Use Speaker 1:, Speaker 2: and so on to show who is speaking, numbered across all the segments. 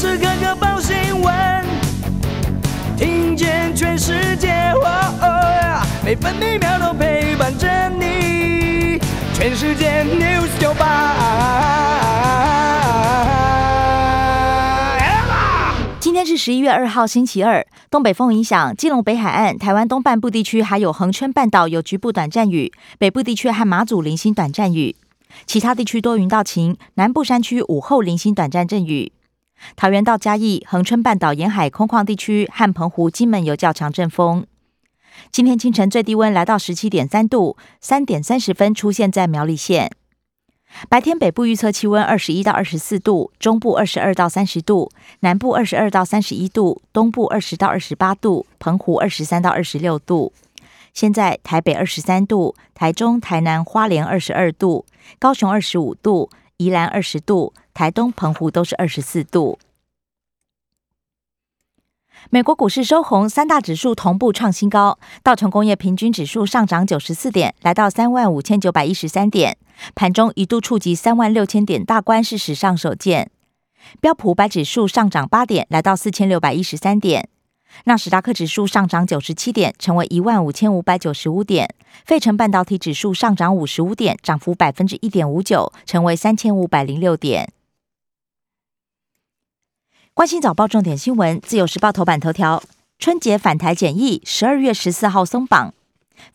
Speaker 1: 时刻刻报新闻，听见全世界，每分每秒都陪伴着你。全世界 news 九八。
Speaker 2: 今天是十一月二号，星期二。东北风影响，基隆北海岸、台湾东半部地区还有恒春半岛有局部短暂雨，北部地区和马祖零星短暂雨。其他地区多云到晴，南部山区午后零星短暂阵雨。桃园到嘉义、恒春半岛沿海空旷地区和澎湖、金门有较强阵风。今天清晨最低温来到十七点三度，三点三十分出现在苗栗县。白天北部预测气温二十一到二十四度，中部二十二到三十度，南部二十二到三十一度，东部二十到二十八度，澎湖二十三到二十六度。现在台北二十三度，台中、台南、花莲二十二度，高雄二十五度，宜兰二十度，台东、澎湖都是二十四度。美国股市收红，三大指数同步创新高，道琼工业平均指数上涨九十四点，来到三万五千九百一十三点，盘中一度触及三万六千点大关，是史上首见。标普五百指数上涨八点，来到四千六百一十三点。纳斯达克指数上涨九十七点，成为一万五千五百九十五点。费城半导体指数上涨五十五点，涨幅百分之一点五九，成为三千五百零六点。关心早报重点新闻，自由时报头版头条：春节返台检疫，十二月十四号松绑，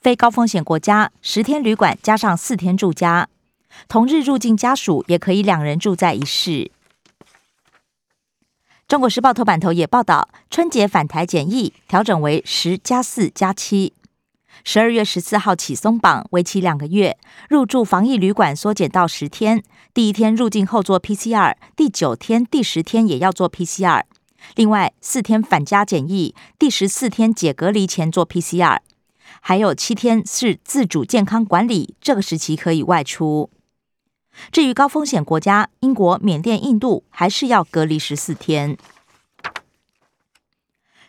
Speaker 2: 非高风险国家十天旅馆加上四天住家，同日入境家属也可以两人住在一室。中国时报头版头也报道，春节返台检疫调整为十加四加七，十二月十四号起松绑，为期两个月。入住防疫旅馆缩减到十天，第一天入境后做 PCR，第九天、第十天也要做 PCR。另外四天返家检疫，第十四天解隔离前做 PCR，还有七天是自主健康管理，这个时期可以外出。至于高风险国家，英国、缅甸、印度还是要隔离十四天。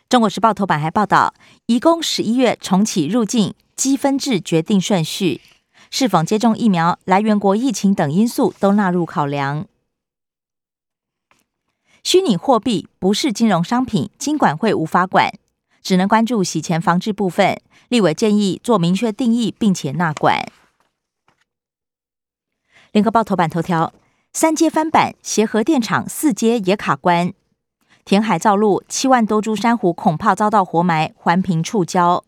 Speaker 2: 中国时报头版还报道，移工十一月重启入境，积分制决定顺序，是否接种疫苗、来源国疫情等因素都纳入考量。虚拟货币不是金融商品，金管会无法管，只能关注洗钱防治部分。立委建议做明确定义，并且纳管。联合报头版头条：三阶翻版，协和电厂四阶也卡关，填海造陆，七万多株珊瑚恐怕遭到活埋，环评触礁。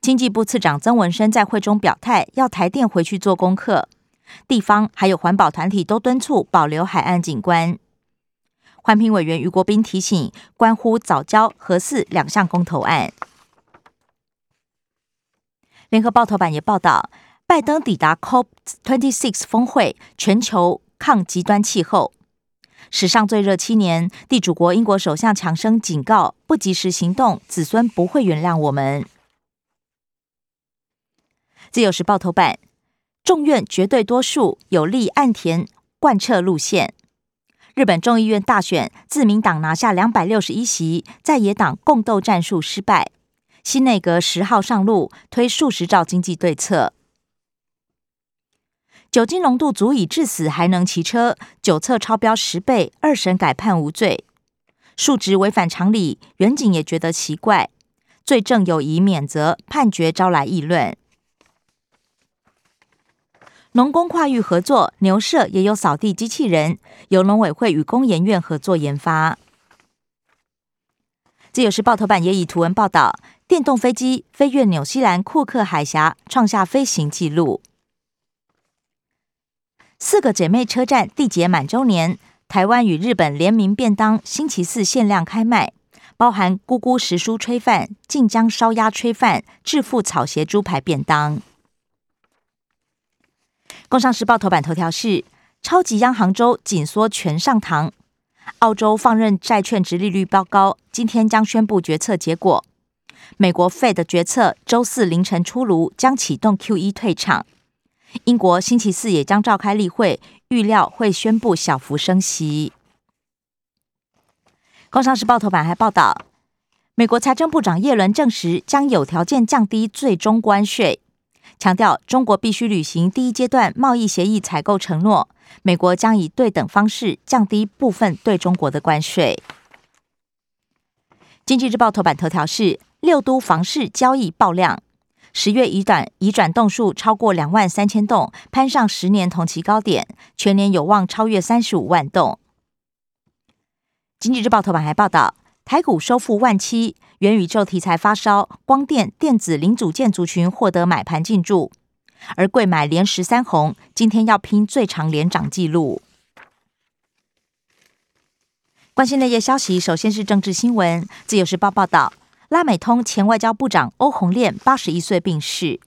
Speaker 2: 经济部次长曾文生在会中表态，要台电回去做功课。地方还有环保团体都敦促保留海岸景观。环评委员余国斌提醒，关乎早交核四两项公投案。联合报头版也报道。拜登抵达 COP26 峰会，全球抗极端气候，史上最热七年。地主国英国首相强生警告：不及时行动，子孙不会原谅我们。自由时报头版：众院绝对多数有利岸田贯彻路线。日本众议院大选，自民党拿下两百六十一席，在野党共斗战术失败。新内阁十号上路，推数十兆经济对策。酒精浓度足以致死，还能骑车？酒测超标十倍，二审改判无罪。数值违反常理，远景也觉得奇怪。罪证有疑，免责判决招来议论。农工跨域合作，牛舍也有扫地机器人，由农委会与工研院合作研发。自由时报头版也以图文报道：电动飞机飞越纽西兰库克海峡，创下飞行纪录。四个姐妹车站缔结满周年，台湾与日本联名便当星期四限量开卖，包含咕咕时蔬炊饭、晋江烧鸭炊饭、致富草鞋猪排便当。工商时报头版头条是：超级央行周紧缩全上堂，澳洲放任债券值利率飙高，今天将宣布决策结果。美国 Fed 决策周四凌晨出炉，将启动 QE 退场。英国星期四也将召开例会，预料会宣布小幅升息。工商时报头版还报道，美国财政部长耶伦证实将有条件降低最终关税，强调中国必须履行第一阶段贸易协议采购承诺，美国将以对等方式降低部分对中国的关税。经济日报头版头条是六都房市交易爆量，十月移转移转栋数超过两万三千栋，攀上十年同期高点，全年有望超越三十五万栋。经济日报头版还报道，台股收复万七，元宇宙题材发烧，光电、电子零组件族群获得买盘进驻，而贵买连十三红，今天要拼最长连涨纪录。关心内页消息，首先是政治新闻。自由时报报道，拉美通前外交部长欧红炼八十一岁病逝。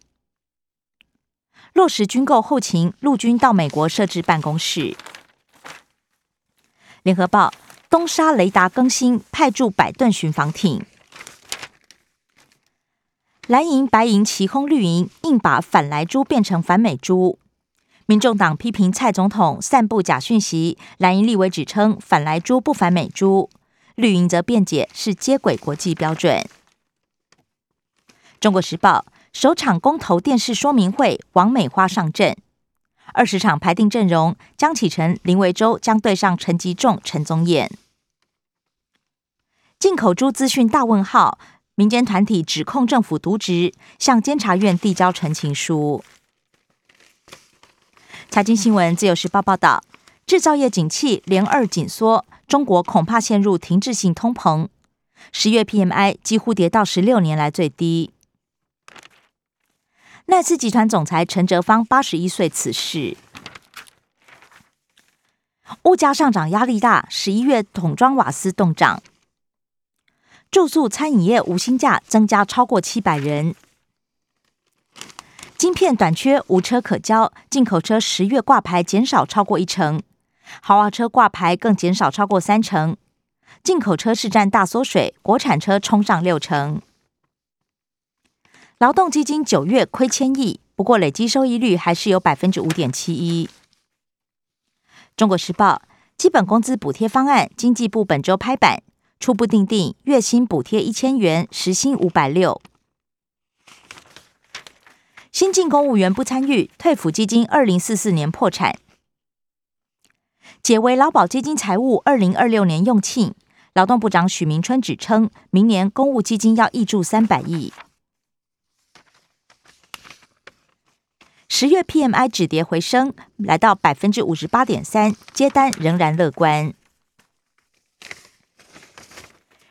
Speaker 2: 落实军购后勤，陆军到美国设置办公室。联合报东沙雷达更新，派驻百吨巡防艇。蓝银白银齐轰绿营，硬把反莱猪变成反美猪。民众党批评蔡总统散布假讯息，蓝营立委指称反来猪不反美猪，绿营则辩解是接轨国际标准。中国时报首场公投电视说明会，王美花上阵，二十场排定阵容，江启臣、林维洲将对上陈吉仲、陈宗彦。进口猪资讯大问号，民间团体指控政府渎职，向监察院递交陈情书。财经新闻，自由时报报道，制造业景气连二紧缩，中国恐怕陷入停滞性通膨。十月 PMI 几乎跌到十六年来最低。奈斯集团总裁陈哲芳八十一岁辞世。物价上涨压力大，十一月桶装瓦斯冻涨。住宿餐饮业无薪假增加超过七百人。晶片短缺，无车可交，进口车十月挂牌减少超过一成，豪华车挂牌更减少超过三成，进口车市占大缩水，国产车冲上六成。劳动基金九月亏千亿，不过累积收益率还是有百分之五点七一。中国时报基本工资补贴方案，经济部本周拍板，初步定定月薪补贴一千元，时薪五百六。新进公务员不参与退抚基金，二零四四年破产，解为劳保基金财务，二零二六年用罄。劳动部长许明春指称，明年公务基金要挹注三百亿。十月 PMI 止跌回升，来到百分之五十八点三，接单仍然乐观。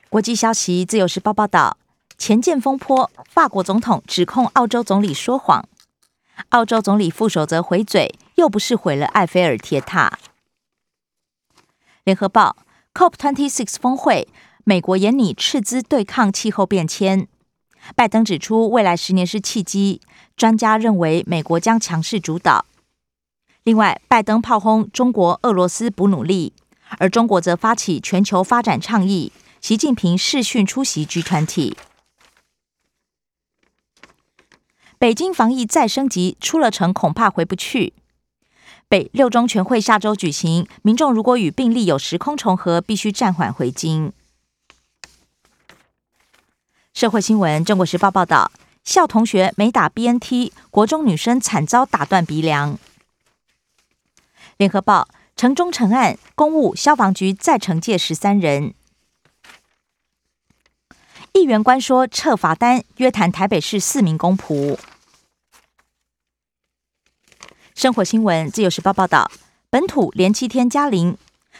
Speaker 2: 国际消息，自由时报报道。前舰风波，法国总统指控澳洲总理说谎，澳洲总理副手则回嘴，又不是毁了埃菲尔铁塔。联合报，COP26 峰会，美国严拟斥资对抗气候变迁。拜登指出，未来十年是契机，专家认为美国将强势主导。另外，拜登炮轰中国、俄罗斯不努力，而中国则发起全球发展倡议。习近平视讯出席 G 团体。北京防疫再升级，出了城恐怕回不去。北六中全会下周举行，民众如果与病例有时空重合，必须暂缓回京。社会新闻：中国时报报道，校同学没打 BNT，国中女生惨遭打断鼻梁。联合报：城中城案，公务消防局再惩戒十三人。议员官说撤罚单，约谈台北市四名公仆。生活新闻，自由时报报道，本土连七天加零。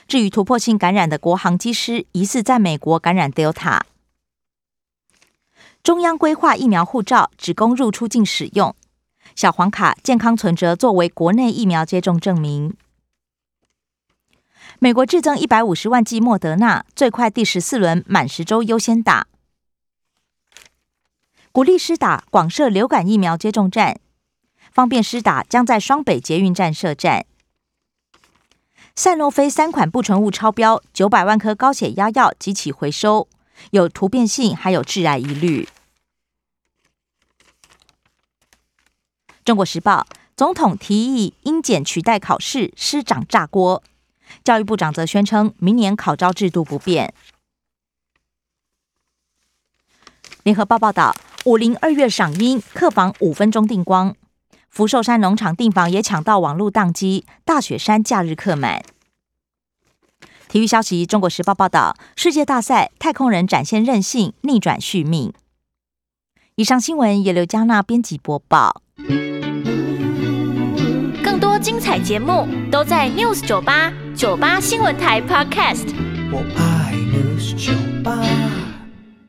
Speaker 2: 至于突破性感染的国航机师，疑似在美国感染 Delta。中央规划疫苗护照只供入出境使用，小黄卡健康存折作为国内疫苗接种证明。美国制增一百五十万剂莫德纳，最快第十四轮满十周优先打。鼓励施打，广设流感疫苗接种站，方便施打，将在双北捷运站设站。赛诺菲三款不纯物超标，九百万颗高血压药即起回收，有突变性，还有致癌疑虑。中国时报总统提议应检取代考试，师长炸锅。教育部长则宣称，明年考招制度不变。联合报报道。五零二月赏樱，客房五分钟订光。福寿山农场订房也抢到网络宕机，大雪山假日客满。体育消息：中国时报报道，世界大赛太空人展现韧性，逆转续命。以上新闻由刘嘉娜编辑播报。
Speaker 3: 更多精彩节目都在 News 九八九八新闻台 Podcast。
Speaker 1: 我爱 News 酒吧。